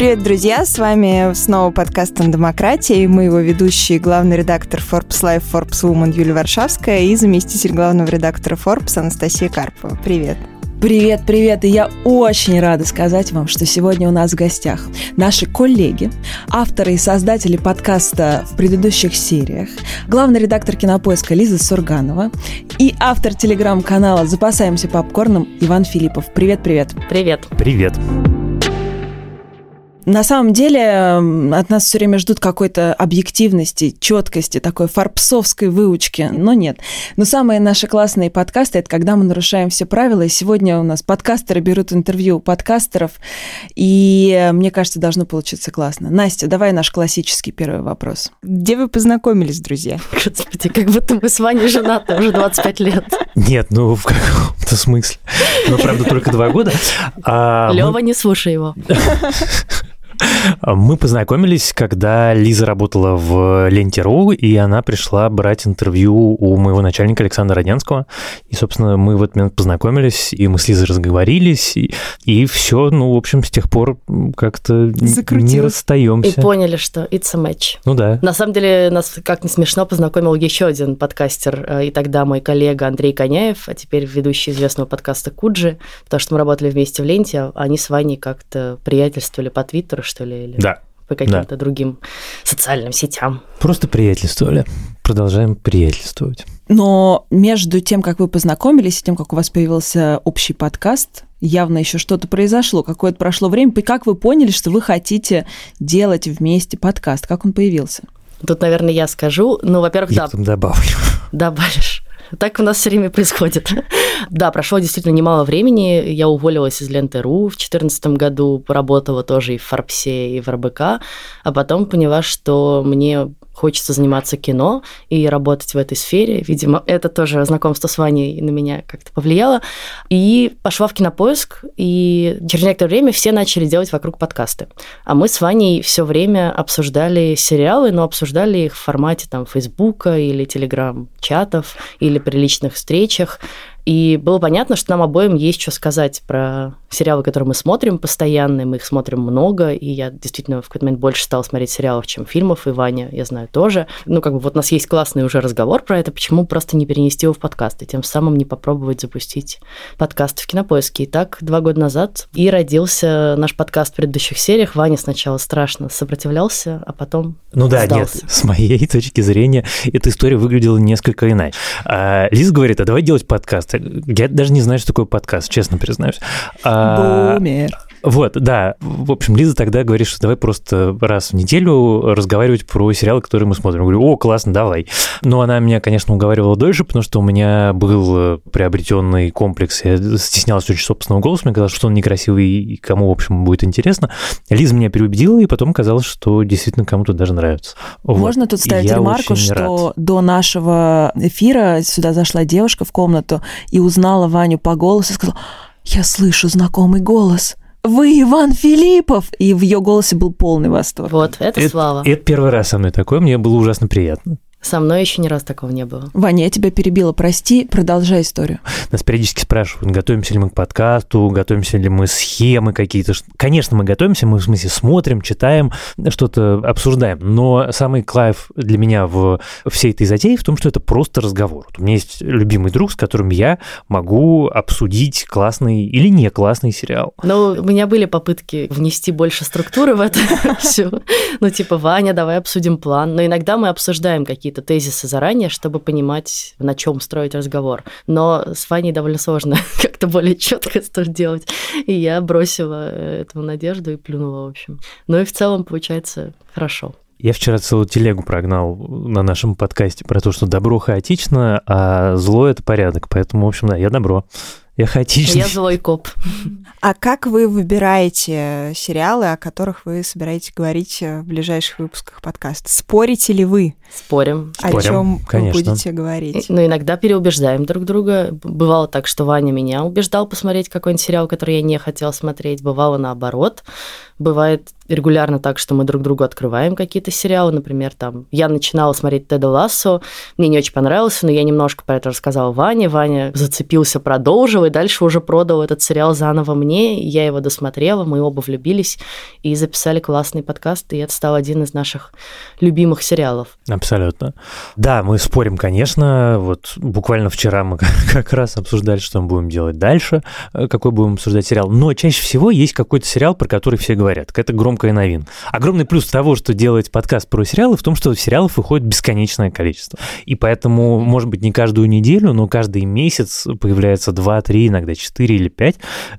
Привет, друзья! С вами снова подкаст «On демократии». Мы его ведущие, главный редактор Forbes Life, Forbes Woman Юлия Варшавская и заместитель главного редактора Forbes Анастасия Карпова. Привет! Привет, привет! И я очень рада сказать вам, что сегодня у нас в гостях наши коллеги, авторы и создатели подкаста в предыдущих сериях, главный редактор кинопоиска Лиза Сурганова и автор телеграм-канала «Запасаемся попкорном» Иван Филиппов. Привет, привет! Привет! Привет! На самом деле от нас все время ждут какой-то объективности, четкости, такой фарпсовской выучки, но нет. Но самые наши классные подкасты – это когда мы нарушаем все правила, и сегодня у нас подкастеры берут интервью у подкастеров, и мне кажется, должно получиться классно. Настя, давай наш классический первый вопрос. Где вы познакомились, друзья? Господи, как будто мы с вами женаты уже 25 лет. Нет, ну в каком-то смысле. Ну, правда, только два года. А Лева, мы... не слушай его. Мы познакомились, когда Лиза работала в Ленте.ру, и она пришла брать интервью у моего начальника Александра Роденского. И, собственно, мы в этот момент познакомились, и мы с Лизой разговорились, и, и все, ну, в общем, с тех пор как-то не расстаемся. И поняли, что it's a match. Ну да. На самом деле, нас, как не смешно, познакомил еще один подкастер, э, и тогда мой коллега Андрей Коняев, а теперь ведущий известного подкаста Куджи, потому что мы работали вместе в Ленте, а они с Ваней как-то приятельствовали по Твиттеру, что ли? Или да. По каким-то да. другим социальным сетям. Просто приятельствовали. Продолжаем приятельствовать. Но между тем, как вы познакомились, и тем, как у вас появился общий подкаст, явно еще что-то произошло, какое-то прошло время. И как вы поняли, что вы хотите делать вместе подкаст? Как он появился? Тут, наверное, я скажу. Ну, во-первых, я да. Добавлю. Добавишь. Так у нас все время происходит. да, прошло действительно немало времени. Я уволилась из Ленты.ру в 2014 году, поработала тоже и в Форбсе, и в РБК, а потом поняла, что мне хочется заниматься кино и работать в этой сфере. Видимо, это тоже знакомство с Ваней на меня как-то повлияло. И пошла в кинопоиск, и через некоторое время все начали делать вокруг подкасты. А мы с Ваней все время обсуждали сериалы, но обсуждали их в формате там Фейсбука или Телеграм-чатов или при личных встречах. И было понятно, что нам обоим есть что сказать про сериалы, которые мы смотрим постоянно, мы их смотрим много, и я действительно в какой-то момент больше стала смотреть сериалов, чем фильмов, и Ваня, я знаю, тоже. Ну, как бы вот у нас есть классный уже разговор про это, почему просто не перенести его в подкаст, и тем самым не попробовать запустить подкаст в Кинопоиске. И так два года назад и родился наш подкаст в предыдущих сериях. Ваня сначала страшно сопротивлялся, а потом Ну да, сдался. нет, с моей точки зрения эта история выглядела несколько иначе. А, Лиза говорит, а давай делать подкаст. Я даже не знаю, что такое подкаст, честно признаюсь. А. Вот, да. В общем, Лиза тогда говорит, что давай просто раз в неделю разговаривать про сериалы, которые мы смотрим. Я говорю, о, классно, давай. Но она меня, конечно, уговаривала дольше, потому что у меня был приобретенный комплекс. Я стеснялась очень собственного голоса, мне казалось, что он некрасивый и кому, в общем, будет интересно. Лиза меня переубедила, и потом казалось, что действительно кому-то даже нравится. Можно вот. тут ставить ремарку, что рад. до нашего эфира сюда зашла девушка в комнату и узнала Ваню по голосу и сказала, я слышу знакомый голос вы Иван Филиппов! И в ее голосе был полный восторг. Вот, это, это слава. Это первый раз со мной такое, мне было ужасно приятно. Со мной еще ни раз такого не было. Ваня, я тебя перебила, прости, продолжай историю. Нас периодически спрашивают, готовимся ли мы к подкасту, готовимся ли мы схемы какие-то. Конечно, мы готовимся, мы в смысле смотрим, читаем, что-то обсуждаем. Но самый кайф для меня в всей этой затее в том, что это просто разговор. У меня есть любимый друг, с которым я могу обсудить классный или не классный сериал. Ну, у меня были попытки внести больше структуры в это все. Ну, типа, Ваня, давай обсудим план. Но иногда мы обсуждаем какие какие-то тезисы заранее, чтобы понимать, на чем строить разговор. Но с Ваней довольно сложно как-то более четко это делать. И я бросила эту надежду и плюнула, в общем. Ну и в целом получается хорошо. Я вчера целую телегу прогнал на нашем подкасте про то, что добро хаотично, а зло – это порядок. Поэтому, в общем, да, я добро. Я хаотичный. Я злой коп. А как вы выбираете сериалы, о которых вы собираетесь говорить в ближайших выпусках подкаста? Спорите ли вы? Спорим. О Спорим, чем конечно. вы будете говорить? Ну, иногда переубеждаем друг друга. Бывало так, что Ваня меня убеждал посмотреть какой-нибудь сериал, который я не хотела смотреть. Бывало наоборот. Бывает регулярно так, что мы друг другу открываем какие-то сериалы. Например, там, я начинала смотреть Теда Лассо, мне не очень понравился, но я немножко про это рассказала Ване. Ваня зацепился, продолжил, и дальше уже продал этот сериал заново мне. Я его досмотрела, мы оба влюбились и записали классный подкаст, и это стал один из наших любимых сериалов. Абсолютно. Да, мы спорим, конечно. Вот буквально вчера мы как раз обсуждали, что мы будем делать дальше, э, какой будем обсуждать сериал. Но чаще всего есть какой-то сериал, про который все говорят. Это громкая новин. Огромный плюс того, что делать подкаст про сериалы, в том, что сериалов выходит бесконечное количество. И поэтому, может быть, не каждую неделю, но каждый месяц появляется 2, 3, иногда 4 или 5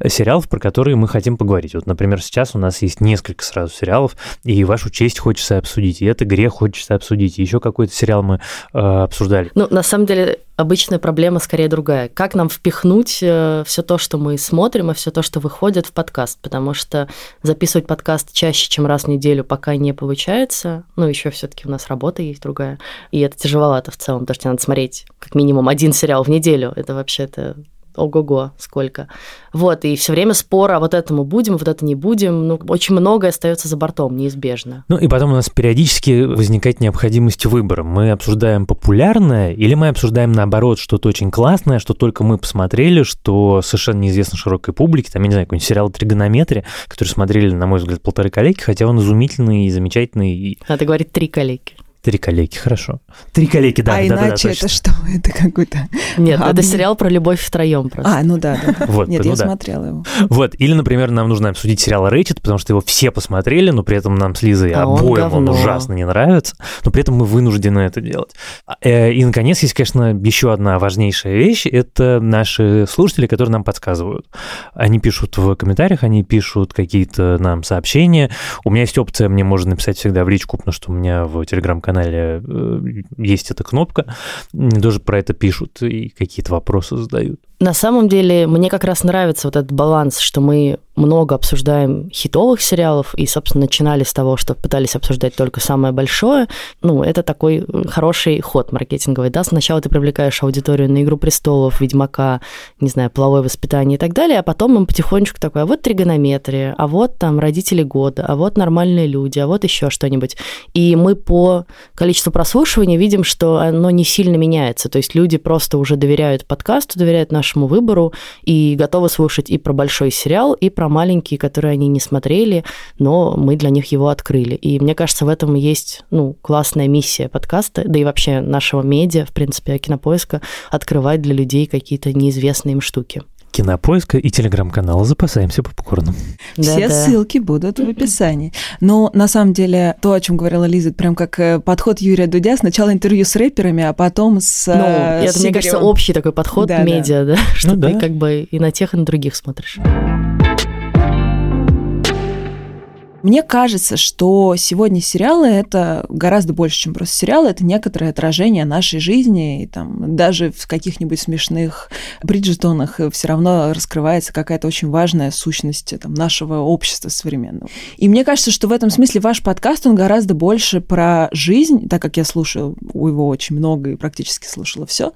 сериалов, про которые мы хотим поговорить. Вот, например, сейчас у нас есть несколько сразу сериалов, и вашу честь хочется обсудить, и это грех хочется обсудить, и еще какой-то сериал мы э, обсуждали. Ну, на самом деле, обычная проблема скорее другая. Как нам впихнуть э, все то, что мы смотрим, и все то, что выходит в подкаст? Потому что записывать подкаст чаще, чем раз в неделю, пока не получается. Ну, еще все-таки у нас работа есть другая. И это тяжеловато в целом, потому что надо смотреть как минимум один сериал в неделю. Это вообще-то ого-го, сколько. Вот, и все время спора, вот этому будем, вот это не будем. Ну, очень многое остается за бортом, неизбежно. Ну, и потом у нас периодически возникает необходимость выбора. Мы обсуждаем популярное или мы обсуждаем, наоборот, что-то очень классное, что только мы посмотрели, что совершенно неизвестно широкой публике. Там, я не знаю, какой-нибудь сериал «Тригонометрия», который смотрели, на мой взгляд, полторы коллеги, хотя он изумительный и замечательный. Надо говорить «три коллеги». Три коллеги, хорошо. Три коллеги, да. А да, иначе да, да, это что? Это какой-то... Нет, а, это сериал про любовь втроем просто. А, ну да, да. Вот, Нет, ну я да. смотрела его. Вот, или, например, нам нужно обсудить сериал «Рэйчет», потому что его все посмотрели, но при этом нам с Лизой А он обоим он говно. ужасно не нравится, но при этом мы вынуждены это делать. А, э, И, наконец, есть, конечно, еще одна важнейшая вещь, это наши слушатели, которые нам подсказывают. Они пишут в комментариях, они пишут какие-то нам сообщения. У меня есть опция, мне можно написать всегда в личку, потому что у меня в телеграм-канале э, есть эта кнопка. Тоже про это пишут и какие-то вопросы задают. На самом деле, мне как раз нравится вот этот баланс, что мы много обсуждаем хитовых сериалов и, собственно, начинали с того, что пытались обсуждать только самое большое. Ну, это такой хороший ход маркетинговый, да. Сначала ты привлекаешь аудиторию на «Игру престолов», «Ведьмака», не знаю, «Половое воспитание» и так далее, а потом им потихонечку такое, а вот тригонометрия, а вот там «Родители года», а вот «Нормальные люди», а вот еще что-нибудь. И мы по количеству прослушиваний видим, что оно не сильно меняется. То есть люди просто уже доверяют подкасту, доверяют нашему выбору и готовы слушать и про большой сериал, и про маленькие, которые они не смотрели, но мы для них его открыли. И мне кажется, в этом есть ну, классная миссия подкаста, да и вообще нашего медиа, в принципе, кинопоиска, открывать для людей какие-то неизвестные им штуки. Кинопоиска и телеграм-канала «Запасаемся попкорном». Все Да-да. ссылки будут в описании. Но на самом деле то, о чем говорила Лиза, прям как э, подход Юрия Дудя. Сначала интервью с рэперами, а потом с Ну, это, с мне кажется, общий такой подход Да, да. медиа, да, что Ну ты да. как бы и на тех, и на других смотришь. Мне кажется, что сегодня сериалы это гораздо больше, чем просто сериалы. Это некоторое отражение нашей жизни. И там даже в каких-нибудь смешных Бриджертонах все равно раскрывается какая-то очень важная сущность там, нашего общества современного. И мне кажется, что в этом смысле ваш подкаст, он гораздо больше про жизнь, так как я слушаю его очень много и практически слушала все.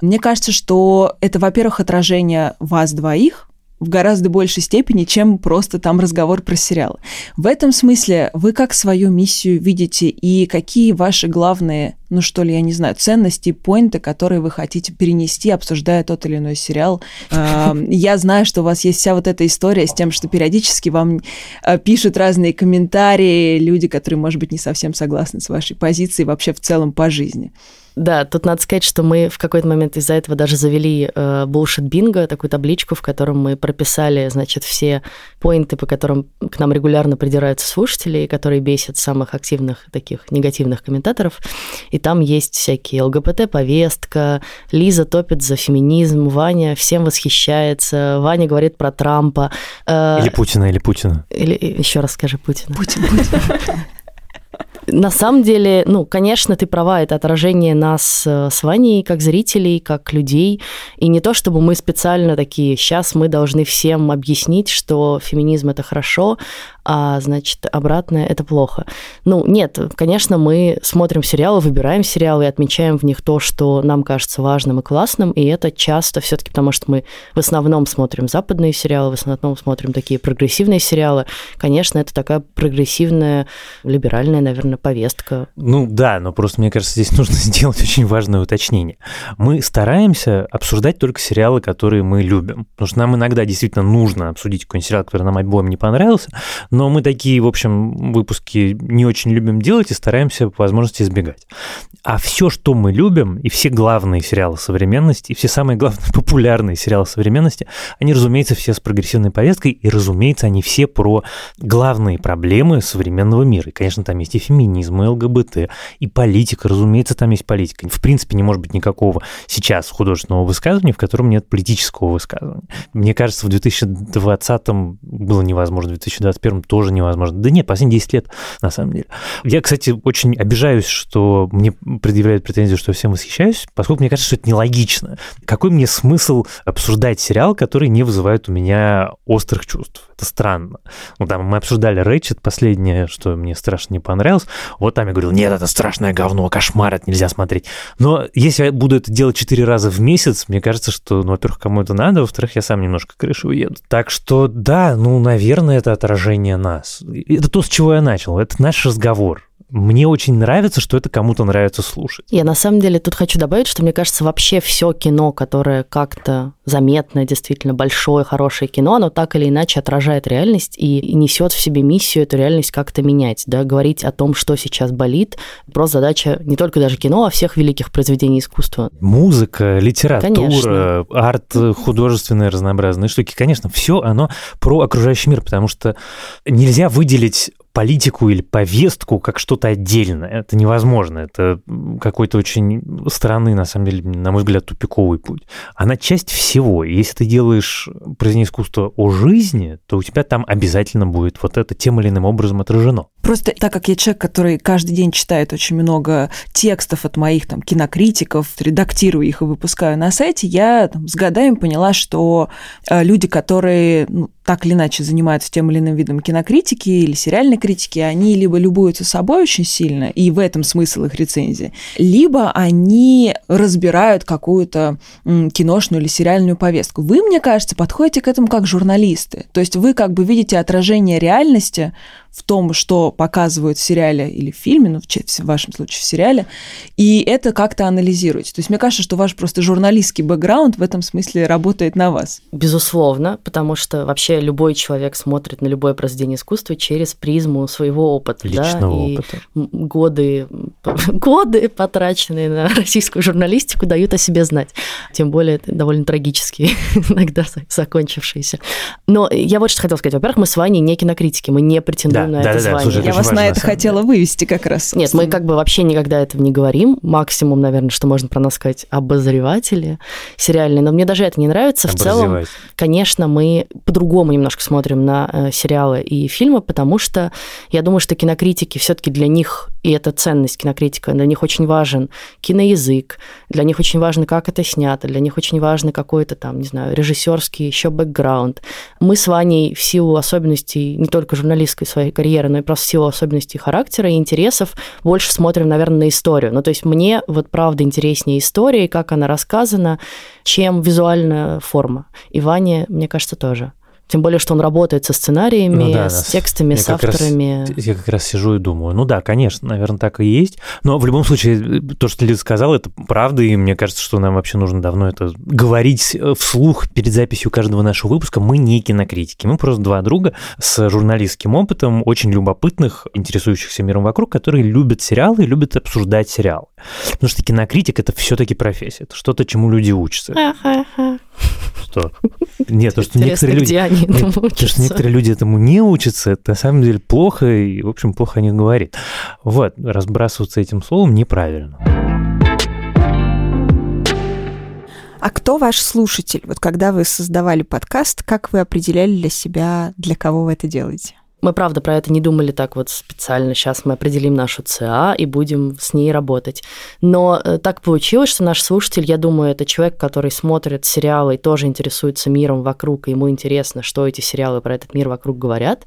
Мне кажется, что это, во-первых, отражение вас двоих, в гораздо большей степени, чем просто там разговор про сериал. В этом смысле вы как свою миссию видите и какие ваши главные, ну что ли, я не знаю, ценности, поинты, которые вы хотите перенести, обсуждая тот или иной сериал. Эм, Я знаю, что у вас есть вся вот эта история с тем, что периодически вам э, пишут разные комментарии, люди, которые, может быть, не совсем согласны с вашей позицией вообще в целом по жизни. Да, тут надо сказать, что мы в какой-то момент из-за этого даже завели э, bullshit бинго, такую табличку, в котором мы прописали, значит, все поинты, по которым к нам регулярно придираются слушатели, и которые бесят самых активных таких негативных комментаторов. И там есть всякие ЛГБТ-повестка, Лиза топит за феминизм, Ваня всем восхищается, Ваня говорит про Трампа. э, Или Путина, или Путина. или еще раз скажи Путина. Путин, Путин. На самом деле, ну, конечно, ты права, это отражение нас э, с Ваней как зрителей, как людей. И не то, чтобы мы специально такие, сейчас мы должны всем объяснить, что феминизм это хорошо, а значит, обратное это плохо. Ну, нет, конечно, мы смотрим сериалы, выбираем сериалы и отмечаем в них то, что нам кажется важным и классным, и это часто все-таки потому, что мы в основном смотрим западные сериалы, в основном смотрим такие прогрессивные сериалы. Конечно, это такая прогрессивная, либеральная, наверное, повестка. Ну да, но просто мне кажется, здесь нужно сделать очень важное уточнение. Мы стараемся обсуждать только сериалы, которые мы любим, потому что нам иногда действительно нужно обсудить какой-нибудь сериал, который нам обоим не понравился, но мы такие, в общем, выпуски не очень любим делать и стараемся по возможности избегать. А все, что мы любим, и все главные сериалы современности, и все самые главные популярные сериалы современности, они, разумеется, все с прогрессивной повесткой, и, разумеется, они все про главные проблемы современного мира. И, конечно, там есть и феминизм, и ЛГБТ, и политика, разумеется, там есть политика. В принципе, не может быть никакого сейчас художественного высказывания, в котором нет политического высказывания. Мне кажется, в 2020 было невозможно, в 2021 тоже невозможно. Да нет, последние 10 лет, на самом деле. Я, кстати, очень обижаюсь, что мне предъявляют претензию, что я всем восхищаюсь, поскольку мне кажется, что это нелогично. Какой мне смысл обсуждать сериал, который не вызывает у меня острых чувств? Это странно. Ну, там мы обсуждали Рэйчет, последнее, что мне страшно не понравилось. Вот там я говорил, нет, это страшное говно, кошмар, это нельзя смотреть. Но если я буду это делать четыре раза в месяц, мне кажется, что, ну, во-первых, кому это надо, во-вторых, я сам немножко крышу уеду. Так что, да, ну, наверное, это отражение нас. Это то, с чего я начал. Это наш разговор мне очень нравится, что это кому-то нравится слушать. Я на самом деле тут хочу добавить, что мне кажется, вообще все кино, которое как-то заметное, действительно большое, хорошее кино, оно так или иначе отражает реальность и несет в себе миссию эту реальность как-то менять, да, говорить о том, что сейчас болит. Просто задача не только даже кино, а всех великих произведений искусства. Музыка, литература, Конечно. арт, художественные разнообразные штуки. Конечно, все оно про окружающий мир, потому что нельзя выделить политику или повестку как что-то отдельное. Это невозможно. Это какой-то очень странный, на самом деле, на мой взгляд, тупиковый путь. Она часть всего. И если ты делаешь произведение искусства о жизни, то у тебя там обязательно будет вот это тем или иным образом отражено. Просто так как я человек, который каждый день читает очень много текстов от моих там кинокритиков, редактирую их и выпускаю на сайте, я там, с годами поняла, что э, люди, которые ну, так или иначе занимаются тем или иным видом кинокритики или сериальной критики, они либо любуются собой очень сильно, и в этом смысл их рецензии, либо они разбирают какую-то киношную или сериальную повестку. Вы, мне кажется, подходите к этому как журналисты. То есть вы как бы видите отражение реальности в том, что показывают в сериале или в фильме, ну, в вашем случае в сериале, и это как-то анализируете. То есть мне кажется, что ваш просто журналистский бэкграунд в этом смысле работает на вас. Безусловно, потому что вообще любой человек смотрит на любое произведение искусства через призму своего опыта. Личного да? опыта. И годы, годы, потраченные на российскую журналистику, дают о себе знать. Тем более довольно трагические, иногда закончившиеся. Но я вот что хотела сказать. Во-первых, мы с Ваней не кинокритики, мы не претендуем на да, это да, звание. Слушай, Я вас на это хотела вывести как раз. Нет, мы как бы вообще никогда этого не говорим. Максимум, наверное, что можно про нас сказать, обозреватели сериальные. Но мне даже это не нравится. В целом, конечно, мы по-другому немножко смотрим на э, сериалы и фильмы, потому что я думаю, что кинокритики все-таки для них, и это ценность кинокритика, для них очень важен киноязык, для них очень важно, как это снято, для них очень важно какой-то там, не знаю, режиссерский еще бэкграунд. Мы с Ваней в силу особенностей не только журналистской своей карьеры, но и просто в силу особенностей характера и интересов больше смотрим, наверное, на историю. Ну, то есть мне вот правда интереснее история, как она рассказана, чем визуальная форма. И Ване, мне кажется, тоже. Тем более, что он работает со сценариями, ну, да, с текстами, с авторами. Раз, я как раз сижу и думаю, ну да, конечно, наверное, так и есть. Но в любом случае, то, что Лиза сказала, это правда, и мне кажется, что нам вообще нужно давно это говорить вслух перед записью каждого нашего выпуска. Мы не кинокритики, мы просто два друга с журналистским опытом, очень любопытных, интересующихся миром вокруг, которые любят сериалы и любят обсуждать сериалы. Потому что кинокритик — это все-таки профессия, это что-то, чему люди учатся. Что? Нет, то, что некоторые люди... они этому нет, учатся. То, что некоторые люди этому не учатся, это на самом деле плохо, и, в общем, плохо о них говорит. Вот, разбрасываться этим словом неправильно. А кто ваш слушатель? Вот когда вы создавали подкаст, как вы определяли для себя, для кого вы это делаете? Мы, правда, про это не думали так вот специально. Сейчас мы определим нашу ЦА и будем с ней работать. Но э, так получилось, что наш слушатель, я думаю, это человек, который смотрит сериалы и тоже интересуется миром вокруг, и ему интересно, что эти сериалы про этот мир вокруг говорят.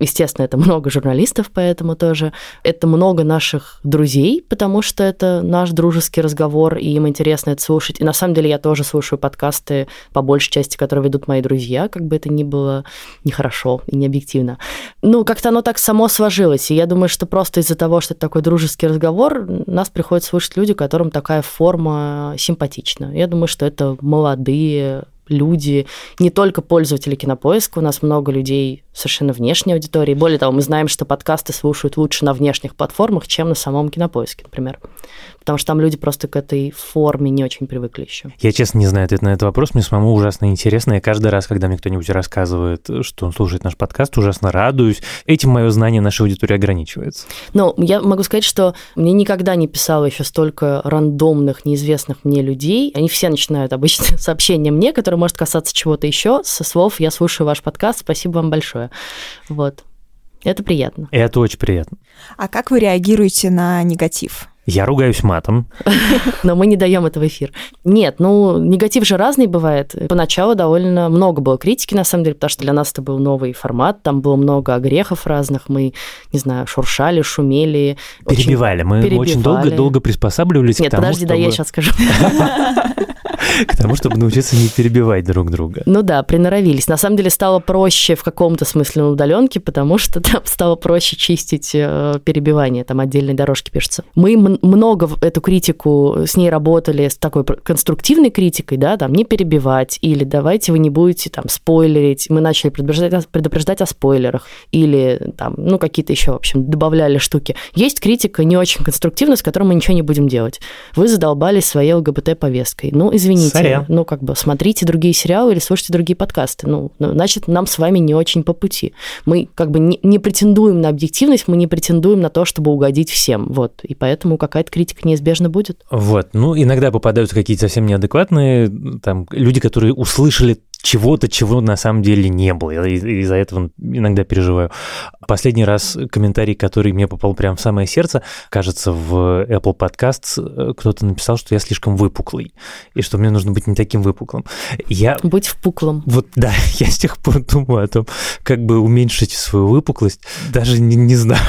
Естественно, это много журналистов, поэтому тоже. Это много наших друзей, потому что это наш дружеский разговор, и им интересно это слушать. И на самом деле я тоже слушаю подкасты, по большей части, которые ведут мои друзья, как бы это ни было нехорошо и не объективно ну, как-то оно так само сложилось. И я думаю, что просто из-за того, что это такой дружеский разговор, нас приходят слушать люди, которым такая форма симпатична. Я думаю, что это молодые люди, не только пользователи кинопоиска, у нас много людей совершенно внешней аудитории. Более того, мы знаем, что подкасты слушают лучше на внешних платформах, чем на самом кинопоиске, например потому что там люди просто к этой форме не очень привыкли еще. Я, честно, не знаю ответ на этот вопрос. Мне самому ужасно интересно. Я каждый раз, когда мне кто-нибудь рассказывает, что он слушает наш подкаст, ужасно радуюсь. Этим мое знание нашей аудитории ограничивается. Ну, я могу сказать, что мне никогда не писало еще столько рандомных, неизвестных мне людей. Они все начинают обычно сообщения мне, которое может касаться чего-то еще, со слов «Я слушаю ваш подкаст, спасибо вам большое». Вот. Это приятно. Это очень приятно. А как вы реагируете на негатив? Я ругаюсь матом. Но мы не даем это в эфир. Нет, ну, негатив же разный бывает. Поначалу довольно много было критики, на самом деле, потому что для нас это был новый формат, там было много огрехов разных, мы, не знаю, шуршали, шумели. Перебивали, мы перебивали. очень долго-долго приспосабливались Нет, к тому, подожди, чтобы... да, я сейчас скажу. К тому, чтобы научиться не перебивать друг друга. Ну да, приноровились. На самом деле стало проще в каком-то смысле на удаленке, потому что там стало проще чистить э, перебивание, там отдельные дорожки пишутся. Мы много эту критику с ней работали, с такой конструктивной критикой, да, там не перебивать, или давайте вы не будете там спойлерить. Мы начали предупреждать, предупреждать о спойлерах, или там, ну, какие-то еще, в общем, добавляли штуки. Есть критика не очень конструктивная, с которой мы ничего не будем делать. Вы задолбались своей ЛГБТ-повесткой. Ну, извините. Сорян. Ну, как бы, смотрите другие сериалы или слушайте другие подкасты. Ну, ну значит, нам с вами не очень по пути. Мы как бы не, не претендуем на объективность, мы не претендуем на то, чтобы угодить всем. Вот. И поэтому какая-то критика неизбежно будет. Вот. Ну, иногда попадаются какие-то совсем неадекватные там люди, которые услышали чего-то, чего на самом деле не было. Я из-за этого иногда переживаю. Последний раз комментарий, который мне попал прямо в самое сердце, кажется, в Apple Podcasts э, кто-то написал, что я слишком выпуклый, и что мне нужно быть не таким выпуклым. Я... Быть впуклым. Вот, да, я с тех пор думаю о том, как бы уменьшить свою выпуклость. Даже не, не знаю.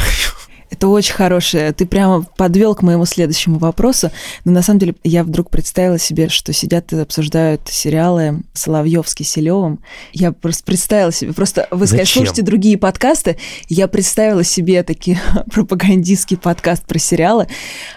Это очень хорошее. Ты прямо подвел к моему следующему вопросу. Но на самом деле я вдруг представила себе, что сидят и обсуждают сериалы Соловьев с Киселевым. Я просто представила себе, просто вы сказали, слушайте другие подкасты. Я представила себе такие пропагандистский подкаст про сериалы.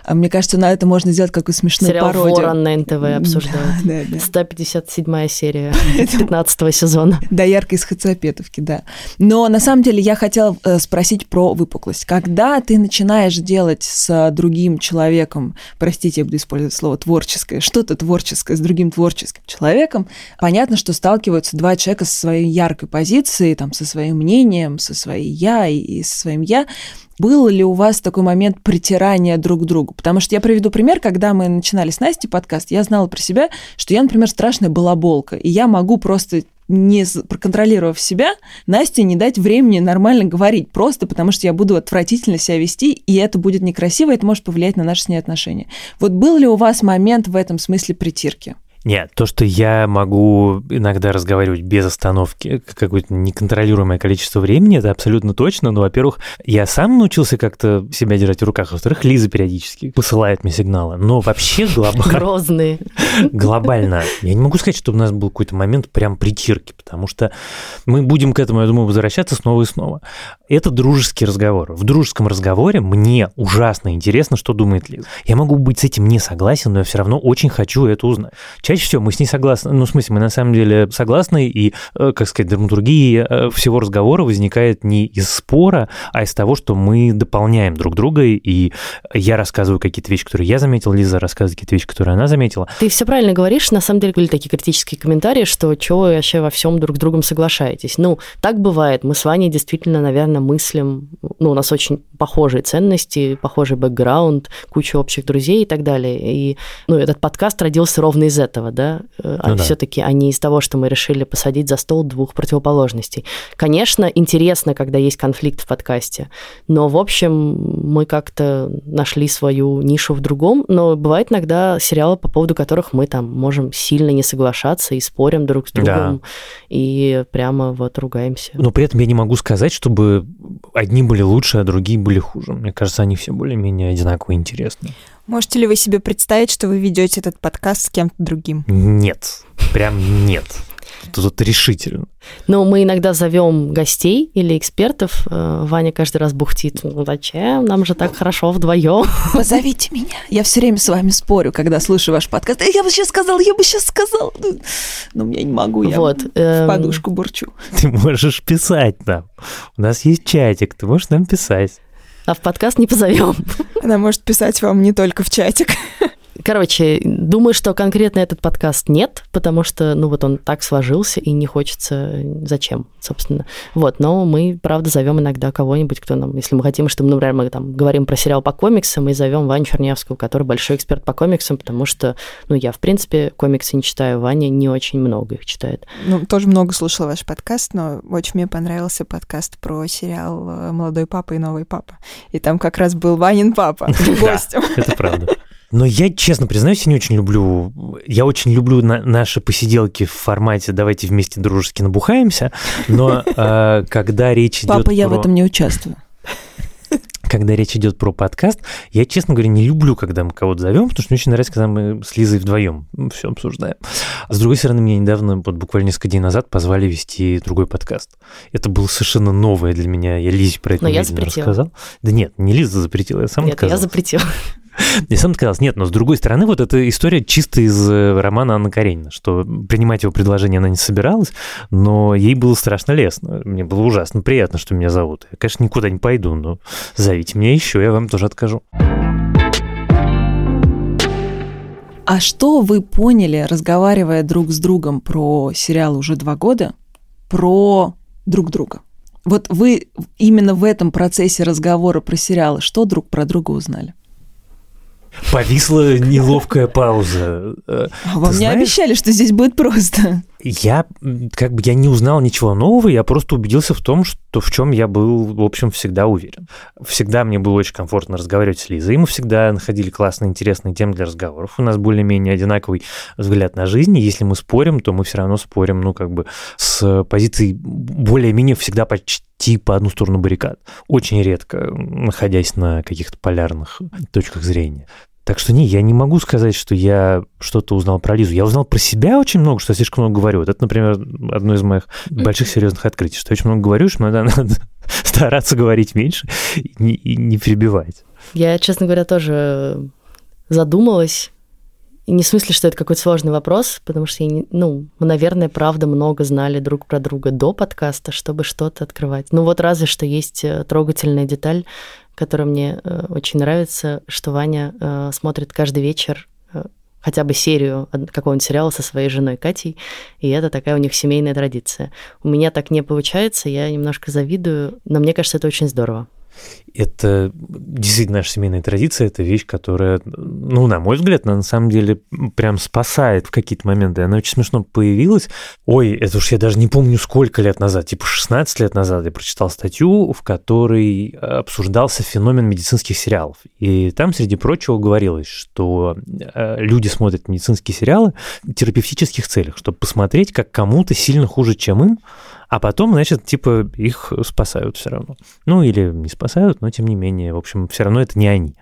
А мне кажется, на это можно сделать какую смешную Сериал пародию. Ворон на НТВ обсуждают. Да, да, да. 157 серия 15 сезона. Да, ярко из Хацапетовки, да. Но на самом деле я хотела э, спросить про выпуклость. Когда ты начинаешь делать с другим человеком, простите, я буду использовать слово творческое, что-то творческое с другим творческим человеком, понятно, что сталкиваются два человека со своей яркой позицией, там, со своим мнением, со своей я и со своим я, был ли у вас такой момент притирания друг к другу? Потому что я приведу пример, когда мы начинали с Настей подкаст, я знала про себя, что я, например, страшная балаболка, и я могу просто не проконтролировав себя, Насте не дать времени нормально говорить, просто потому что я буду отвратительно себя вести, и это будет некрасиво, это может повлиять на наши с ней отношения. Вот был ли у вас момент в этом смысле притирки? Нет, то, что я могу иногда разговаривать без остановки какое-то неконтролируемое количество времени, это абсолютно точно. Но, во-первых, я сам научился как-то себя держать в руках. Во-вторых, Лиза периодически посылает мне сигналы. Но вообще глобально... Грозные. Глобально. Я не могу сказать, что у нас был какой-то момент прям притирки, потому что мы будем к этому, я думаю, возвращаться снова и снова. Это дружеский разговор. В дружеском разговоре мне ужасно интересно, что думает Лиза. Я могу быть с этим не согласен, но я все равно очень хочу это узнать. Чаще всего мы с ней согласны. Ну, в смысле, мы на самом деле согласны, и, э, как сказать, драматургия э, всего разговора возникает не из спора, а из того, что мы дополняем друг друга, и я рассказываю какие-то вещи, которые я заметил, Лиза рассказывает какие-то вещи, которые она заметила. Ты все правильно говоришь. На самом деле были такие критические комментарии, что чего вы вообще во всем друг с другом соглашаетесь. Ну, так бывает. Мы с Ваней действительно, наверное, мыслим, ну, у нас очень похожие ценности, похожий бэкграунд, куча общих друзей и так далее. И ну, этот подкаст родился ровно из этого, да, э, а ну, да. все-таки, а не из того, что мы решили посадить за стол двух противоположностей. Конечно, интересно, когда есть конфликт в подкасте, но, в общем, мы как-то нашли свою нишу в другом, но бывает иногда сериалы, по поводу которых мы там можем сильно не соглашаться и спорим друг с другом, да. и прямо вот ругаемся. Но при этом я не могу сказать, чтобы одни были лучше, а другие были хуже. Мне кажется, они все более-менее одинаково интересны. Можете ли вы себе представить, что вы ведете этот подкаст с кем-то другим? Нет, прям нет. Тут решительно. Ну, мы иногда зовем гостей или экспертов. Э, Ваня каждый раз бухтит. Ну зачем? Нам же так хорошо вдвоем. Позовите меня. Я все время с вами спорю, когда слушаю ваш подкаст. Я бы сейчас сказал, я бы сейчас сказал. Но я не могу, я вот, в эм... подушку бурчу. Ты можешь писать нам. У нас есть чатик, ты можешь нам писать. А в подкаст не позовем. Она может писать вам не только в чатик. Короче, думаю, что конкретно этот подкаст нет, потому что, ну, вот он так сложился, и не хочется зачем, собственно. Вот, но мы, правда, зовем иногда кого-нибудь, кто нам, если мы хотим, чтобы, например, мы там говорим про сериал по комиксам, мы зовем Ваню Чернявского, который большой эксперт по комиксам, потому что, ну, я, в принципе, комиксы не читаю, Ваня не очень много их читает. Ну, тоже много слушала ваш подкаст, но очень мне понравился подкаст про сериал «Молодой папа и новый папа». И там как раз был Ванин папа гостем. это правда. Но я, честно признаюсь, не очень люблю... Я очень люблю на наши посиделки в формате «давайте вместе дружески набухаемся», но э, когда речь идет Папа, я в этом не участвую когда речь идет про подкаст, я, честно говоря, не люблю, когда мы кого-то зовем, потому что мне очень нравится, когда мы с Лизой вдвоем все обсуждаем. С другой стороны, меня недавно, вот буквально несколько дней назад, позвали вести другой подкаст. Это было совершенно новое для меня. Я Лизе про это рассказал. Да нет, не Лиза запретила, я сам нет, отказал. я запретила. Мне сам казалось, нет, но с другой стороны, вот эта история чисто из э, романа Анны Каренина, что принимать его предложение она не собиралась, но ей было страшно лестно. Мне было ужасно приятно, что меня зовут. Я, конечно, никуда не пойду, но зовите меня еще, я вам тоже откажу. А что вы поняли, разговаривая друг с другом про сериал уже два года, про друг друга? Вот вы именно в этом процессе разговора про сериалы что друг про друга узнали? Повисла неловкая пауза. А вам не обещали, что здесь будет просто? Я как бы я не узнал ничего нового, я просто убедился в том, что в чем я был, в общем, всегда уверен. Всегда мне было очень комфортно разговаривать с Лизой, мы всегда находили классные, интересные темы для разговоров. У нас более-менее одинаковый взгляд на жизнь, и если мы спорим, то мы все равно спорим, ну, как бы с позиции более-менее всегда почти по одну сторону баррикад. Очень редко, находясь на каких-то полярных точках зрения. Так что не, я не могу сказать, что я что-то узнал про Лизу. Я узнал про себя очень много, что я слишком много говорю. Вот это, например, одно из моих больших серьезных открытий, что я очень много говорю, что надо, надо стараться говорить меньше и не, и не перебивать. Я, честно говоря, тоже задумалась. И не в смысле, что это какой-то сложный вопрос, потому что, я не, ну, мы, наверное, правда много знали друг про друга до подкаста, чтобы что-то открывать. Ну вот разве что есть э, трогательная деталь, которая мне э, очень нравится, что Ваня э, смотрит каждый вечер э, хотя бы серию какого-нибудь сериала со своей женой Катей, и это такая у них семейная традиция. У меня так не получается, я немножко завидую, но мне кажется, это очень здорово. Это действительно наша семейная традиция, это вещь, которая, ну, на мой взгляд, на самом деле прям спасает в какие-то моменты. Она очень смешно появилась. Ой, это уж я даже не помню, сколько лет назад, типа 16 лет назад я прочитал статью, в которой обсуждался феномен медицинских сериалов. И там, среди прочего, говорилось, что э, люди смотрят медицинские сериалы в терапевтических целях, чтобы посмотреть, как кому-то сильно хуже, чем им, а потом, значит, типа их спасают все равно. Ну, или не спасают, но тем не менее, в общем, все равно это не они.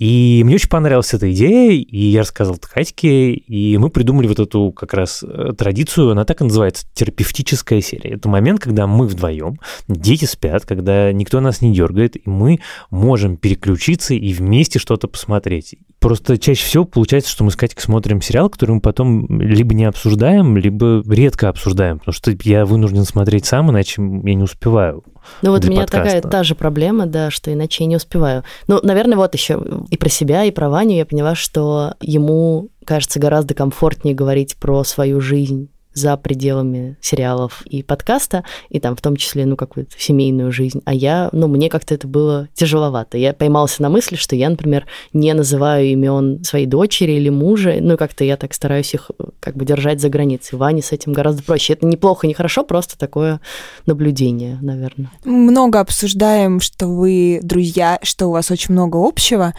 И мне очень понравилась эта идея, и я рассказал Катьке, и мы придумали вот эту как раз э, традицию, она так и называется, терапевтическая серия. Это момент, когда мы вдвоем, дети спят, когда никто нас не дергает, и мы можем переключиться и вместе что-то посмотреть. Просто чаще всего получается, что мы с Катькой смотрим сериал, который мы потом либо не обсуждаем, либо редко обсуждаем, потому что я вынужден смотреть сам, иначе я не успеваю. Ну вот у меня подкаста. такая та же проблема, да, что иначе я не успеваю. Ну, наверное, вот еще и про себя, и про Ваню я поняла, что ему кажется гораздо комфортнее говорить про свою жизнь за пределами сериалов и подкаста, и там в том числе, ну, какую-то семейную жизнь. А я, ну, мне как-то это было тяжеловато. Я поймался на мысли, что я, например, не называю имен своей дочери или мужа, ну, как-то я так стараюсь их как бы держать за границей. Ване с этим гораздо проще. Это неплохо, не хорошо, просто такое наблюдение, наверное. Много обсуждаем, что вы друзья, что у вас очень много общего.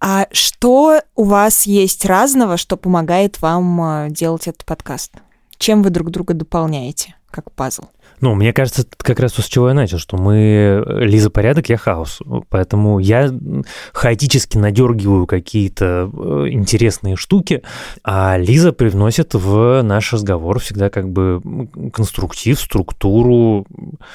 А что у вас есть разного, что помогает вам а, делать этот подкаст? Чем вы друг друга дополняете, как пазл? Ну, мне кажется, это как раз то, с чего я начал, что мы Лиза порядок, я хаос. Поэтому я хаотически надергиваю какие-то э, интересные штуки, а Лиза привносит в наш разговор всегда как бы конструктив, структуру.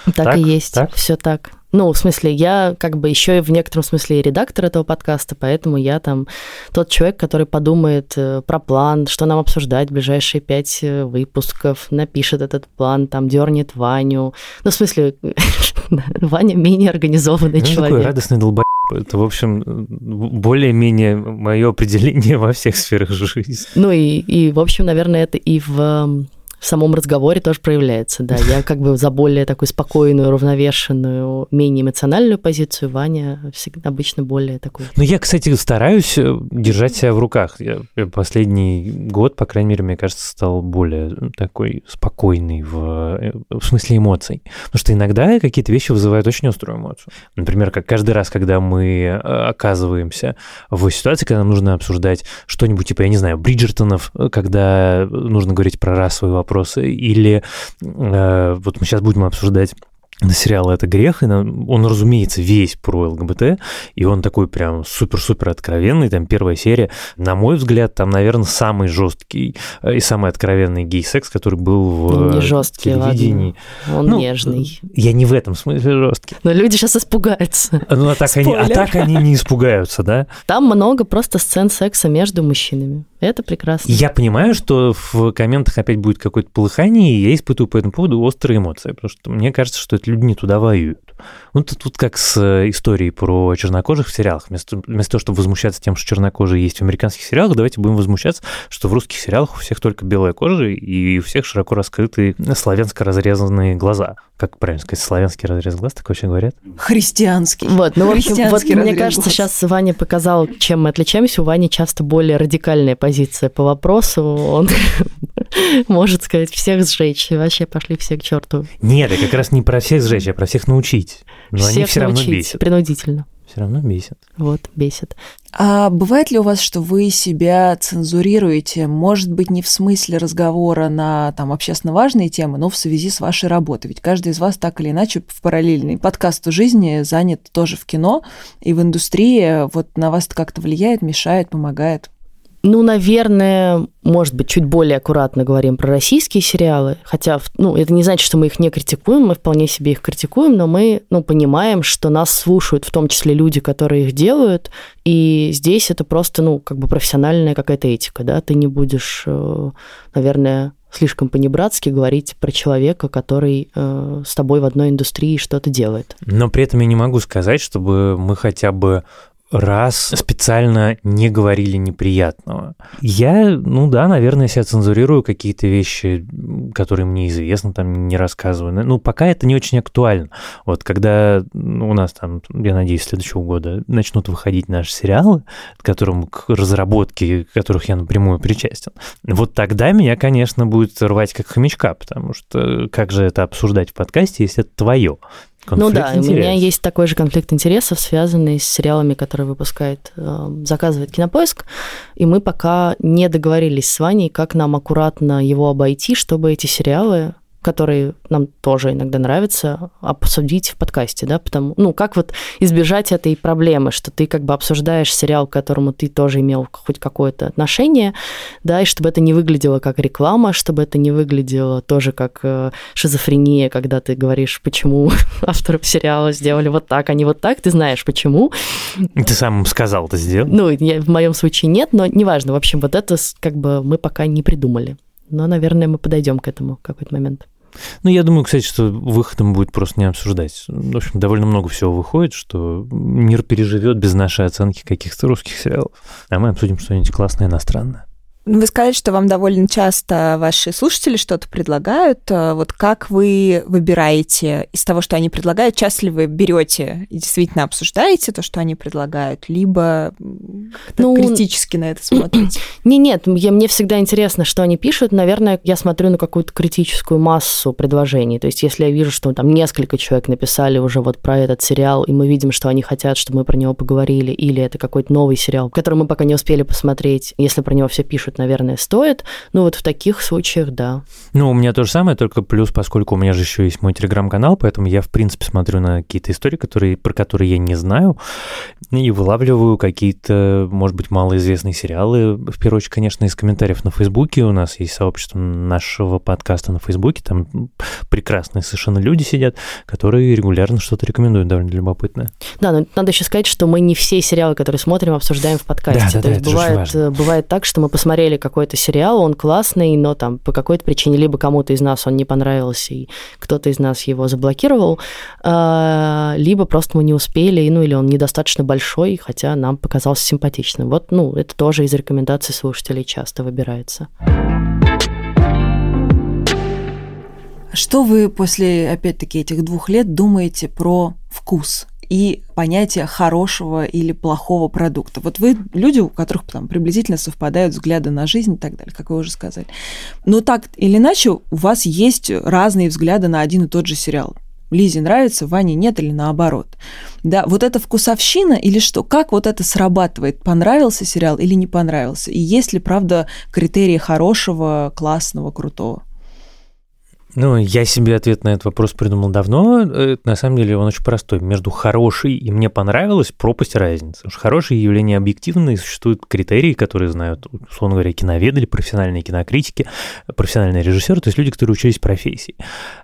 Так, так и есть, так? все так. Ну, в смысле, я как бы еще и в некотором смысле и редактор этого подкаста, поэтому я там тот человек, который подумает э, про план, что нам обсуждать в ближайшие пять э, выпусков, напишет этот план, там дернет Ваню. Ну, в смысле, Ваня менее организованный ну, человек. Такой радостный долбоеб. Это, в общем, более-менее мое определение во всех сферах жизни. Ну и, и, в общем, наверное, это и в в самом разговоре тоже проявляется, да. Я как бы за более такую спокойную, равновешенную, менее эмоциональную позицию, Ваня всегда обычно более такой. Ну, я, кстати, стараюсь э, держать себя в руках. Я последний год, по крайней мере, мне кажется, стал более такой спокойный в, э, в смысле эмоций. Потому что иногда какие-то вещи вызывают очень острую эмоцию. Например, как каждый раз, когда мы э, оказываемся в ситуации, когда нам нужно обсуждать что-нибудь, типа, я не знаю, Бриджертонов, когда нужно говорить про расовый вопрос, вопросы, или э, вот мы сейчас будем обсуждать сериал «Это грех», и он, разумеется, весь про ЛГБТ, и он такой прям супер-супер откровенный, там первая серия, на мой взгляд, там, наверное, самый жесткий э, и самый откровенный гей-секс, который был в не жесткий, телевидении. Ладно. Он ну, нежный. Я не в этом смысле жесткий. Но люди сейчас испугаются. Ну, а так, они, а так они не испугаются, да? Там много просто сцен секса между мужчинами. Это прекрасно. Я понимаю, что в комментах опять будет какое-то полыхание, и я испытываю по этому поводу острые эмоции, потому что мне кажется, что это люди не туда воюют. Ну, тут, тут как с э, историей про чернокожих в сериалах. Вместо, вместо того, чтобы возмущаться тем, что чернокожие есть в американских сериалах, давайте будем возмущаться, что в русских сериалах у всех только белая кожа и у всех широко раскрытые славянско разрезанные глаза. Как правильно сказать, славянский разрез глаз, так вообще говорят? Христианский. Вот, ну, в общем, вот мне кажется, глаз. сейчас Ваня показал, чем мы отличаемся. У Вани часто более радикальная позиция по вопросу. Он может сказать, всех сжечь. И вообще пошли все к черту. Нет, я как раз не про всех сжечь, а про всех научить. Но всех они все равно бесят. Принудительно. Все равно бесит. Вот, бесит. А бывает ли у вас, что вы себя цензурируете, может быть, не в смысле разговора на там общественно важные темы, но в связи с вашей работой? Ведь каждый из вас так или иначе в параллельный подкасту жизни занят тоже в кино и в индустрии. Вот на вас это как-то влияет, мешает, помогает? Ну, наверное, может быть, чуть более аккуратно говорим про российские сериалы, хотя, ну, это не значит, что мы их не критикуем, мы вполне себе их критикуем, но мы, ну, понимаем, что нас слушают в том числе люди, которые их делают, и здесь это просто, ну, как бы профессиональная какая-то этика, да, ты не будешь, э, наверное, слишком понебратски говорить про человека, который э, с тобой в одной индустрии что-то делает. Но при этом я не могу сказать, чтобы мы хотя бы раз специально не говорили неприятного. Я, ну да, наверное, себя цензурирую какие-то вещи, которые мне известны, там не рассказываю. Ну, пока это не очень актуально. Вот когда у нас там, я надеюсь, следующего года начнут выходить наши сериалы, к которым, к разработке которых я напрямую причастен, вот тогда меня, конечно, будет рвать как хомячка, потому что как же это обсуждать в подкасте, если это твое? Конфликт ну да, интересов. у меня есть такой же конфликт интересов, связанный с сериалами, которые выпускает, э, заказывает Кинопоиск, и мы пока не договорились с Ваней, как нам аккуратно его обойти, чтобы эти сериалы которые нам тоже иногда нравится, обсудить в подкасте, да, потому, ну, как вот избежать этой проблемы, что ты как бы обсуждаешь сериал, к которому ты тоже имел хоть какое-то отношение, да, и чтобы это не выглядело как реклама, чтобы это не выглядело тоже как э, шизофрения, когда ты говоришь, почему авторы сериала сделали вот так, а не вот так, ты знаешь, почему. Ты сам сказал это сделал? Ну, я, в моем случае нет, но неважно, в общем, вот это как бы мы пока не придумали. Но, наверное, мы подойдем к этому в какой-то момент. Ну, я думаю, кстати, что выходом будет просто не обсуждать. В общем, довольно много всего выходит, что мир переживет без нашей оценки каких-то русских сериалов. А мы обсудим что-нибудь классное иностранное. Вы сказали, что вам довольно часто ваши слушатели что-то предлагают. А вот как вы выбираете из того, что они предлагают, часто ли вы берете и действительно обсуждаете то, что они предлагают, либо ну, критически на это смотрите? Не, нет, я, мне всегда интересно, что они пишут. Наверное, я смотрю на какую-то критическую массу предложений. То есть, если я вижу, что там несколько человек написали уже вот про этот сериал, и мы видим, что они хотят, чтобы мы про него поговорили, или это какой-то новый сериал, который мы пока не успели посмотреть, если про него все пишут, наверное, стоит. Ну вот в таких случаях, да. Ну, у меня то же самое, только плюс, поскольку у меня же еще есть мой телеграм-канал, поэтому я, в принципе, смотрю на какие-то истории, которые, про которые я не знаю, и вылавливаю какие-то, может быть, малоизвестные сериалы. В первую очередь, конечно, из комментариев на Фейсбуке. У нас есть сообщество нашего подкаста на Фейсбуке. Там прекрасные совершенно люди сидят, которые регулярно что-то рекомендуют, довольно любопытное. Да, но надо еще сказать, что мы не все сериалы, которые смотрим, обсуждаем в подкасте. Да, да, То да, есть бывает, бывает так, что мы посмотрели какой-то сериал, он классный, но там по какой-то причине либо кому-то из нас он не понравился, и кто-то из нас его заблокировал, а, либо просто мы не успели, ну или он недостаточно большой, хотя нам показался симпатичным. Вот, ну, это тоже из рекомендаций слушателей часто выбирается. Что вы после, опять-таки, этих двух лет думаете про вкус? И понятие хорошего или плохого продукта. Вот вы люди, у которых там приблизительно совпадают взгляды на жизнь и так далее, как вы уже сказали. Но так или иначе, у вас есть разные взгляды на один и тот же сериал. Лизе нравится, Ване нет или наоборот. Да, вот это вкусовщина или что? Как вот это срабатывает? Понравился сериал или не понравился? И есть ли, правда, критерии хорошего, классного, крутого? Ну, я себе ответ на этот вопрос придумал давно. Э, на самом деле он очень простой. Между хороший и мне понравилось пропасть разницы. Потому что хорошие явления объективные, существуют критерии, которые знают, условно говоря, киноведы или профессиональные кинокритики, профессиональные режиссеры, то есть люди, которые учились профессии.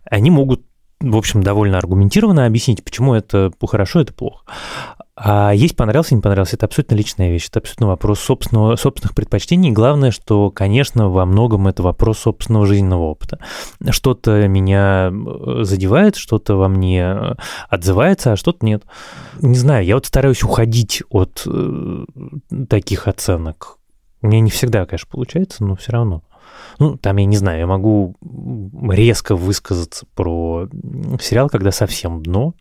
Они могут в общем, довольно аргументированно объяснить, почему это хорошо, это плохо. А есть понравился, не понравился, это абсолютно личная вещь, это абсолютно вопрос собственного, собственных предпочтений. Главное, что, конечно, во многом это вопрос собственного жизненного опыта. Что-то меня э, задевает, что-то во мне э, отзывается, а что-то нет. Не знаю, я вот стараюсь уходить от э, таких оценок. У меня не всегда, конечно, получается, но все равно. Ну, там, я не знаю, я могу резко высказаться про сериал, когда совсем дно,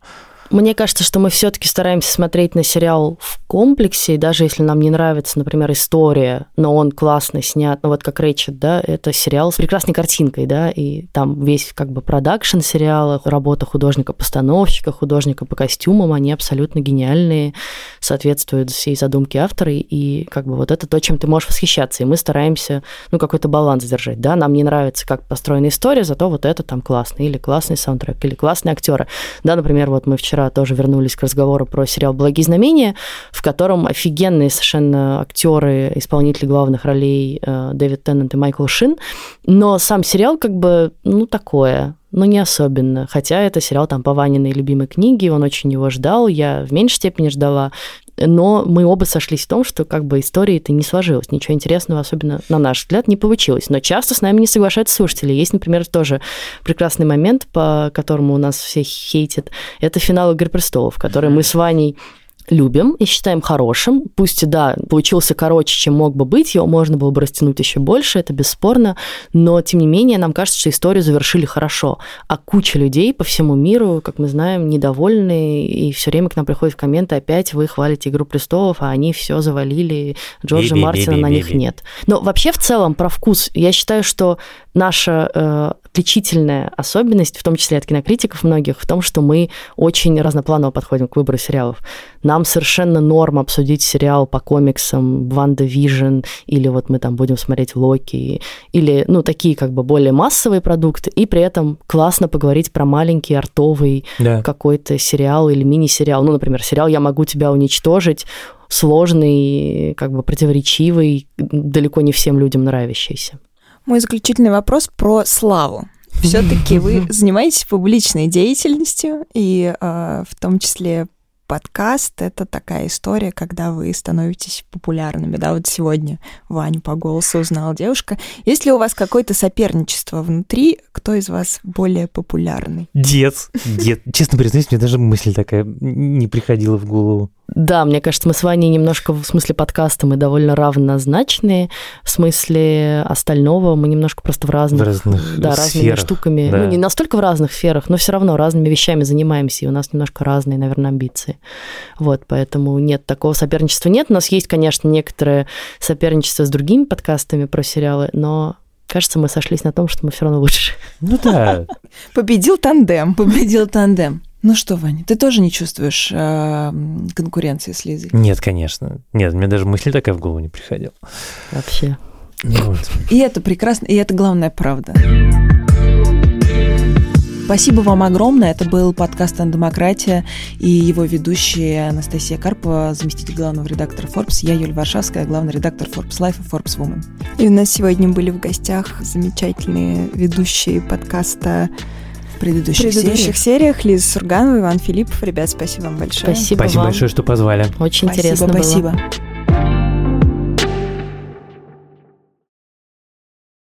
мне кажется, что мы все-таки стараемся смотреть на сериал в комплексе, и даже если нам не нравится, например, история, но он классно снят, ну вот как Рэйчет, да, это сериал с прекрасной картинкой, да, и там весь как бы продакшн сериала, работа художника-постановщика, художника по костюмам, они абсолютно гениальные, соответствуют всей задумке автора, и как бы вот это то, чем ты можешь восхищаться, и мы стараемся, ну, какой-то баланс держать, да, нам не нравится, как построена история, зато вот это там классно, или классный саундтрек, или классные актеры, да, например, вот мы вчера вчера тоже вернулись к разговору про сериал «Благие знамения», в котором офигенные совершенно актеры, исполнители главных ролей э, Дэвид Теннант и Майкл Шин, но сам сериал как бы, ну, такое, но не особенно. Хотя это сериал там по Ваниной любимой книге, он очень его ждал, я в меньшей степени ждала но мы оба сошлись в том, что как бы истории это не сложилось, ничего интересного, особенно на наш взгляд, не получилось. Но часто с нами не соглашаются слушатели. Есть, например, тоже прекрасный момент, по которому у нас все хейтят. Это финал «Игры престолов», который мы с Ваней любим и считаем хорошим. Пусть, да, получился короче, чем мог бы быть, его можно было бы растянуть еще больше, это бесспорно, но, тем не менее, нам кажется, что историю завершили хорошо. А куча людей по всему миру, как мы знаем, недовольны, и все время к нам приходят комменты, опять вы хвалите «Игру престолов», а они все завалили, Джорджа Мартина на них нет. Но вообще, в целом, про вкус, я считаю, что наша э, отличительная особенность, в том числе от кинокритиков многих, в том, что мы очень разнопланово подходим к выбору сериалов. Нам совершенно норм обсудить сериал по комиксам «WandaVision», или вот мы там будем смотреть «Локи», или, ну, такие как бы более массовые продукты, и при этом классно поговорить про маленький артовый да. какой-то сериал или мини-сериал. Ну, например, сериал «Я могу тебя уничтожить», сложный, как бы противоречивый, далеко не всем людям нравящийся. Мой заключительный вопрос про славу. Все-таки вы занимаетесь публичной деятельностью, и э, в том числе подкаст — это такая история, когда вы становитесь популярными. Да, вот сегодня Ваню по голосу узнала девушка. Есть ли у вас какое-то соперничество внутри? Кто из вас более популярный? Дед. Дед. Честно признаюсь, мне даже мысль такая не приходила в голову. Да, мне кажется, мы с Ваней немножко в смысле подкаста мы довольно равнозначные, в смысле остального мы немножко просто в разных, в разных да, разными штуками, да. ну не настолько в разных сферах, но все равно разными вещами занимаемся, и у нас немножко разные, наверное, амбиции. Вот, поэтому нет такого соперничества нет. У нас есть, конечно, некоторое соперничество с другими подкастами про сериалы, но Кажется, мы сошлись на том, что мы все равно лучше. Ну да. Победил тандем. Победил тандем. Ну что, Ваня, ты тоже не чувствуешь э, конкуренции с Лизой? Нет, конечно. Нет, мне даже мысль такая в голову не приходила. Вообще. Ну вот. И это прекрасно, и это главная правда. Спасибо вам огромное. Это был подкаст «Андемократия» и его ведущая Анастасия Карпова, заместитель главного редактора Forbes. Я Юлия Варшавская, главный редактор Forbes Life и Forbes Woman. И у нас сегодня были в гостях замечательные ведущие подкаста предыдущих, предыдущих сериях. сериях. Лиза Сурганова, Иван Филиппов. Ребят, спасибо вам большое. Спасибо, спасибо вам. большое, что позвали. Очень спасибо, интересно спасибо. было. Спасибо.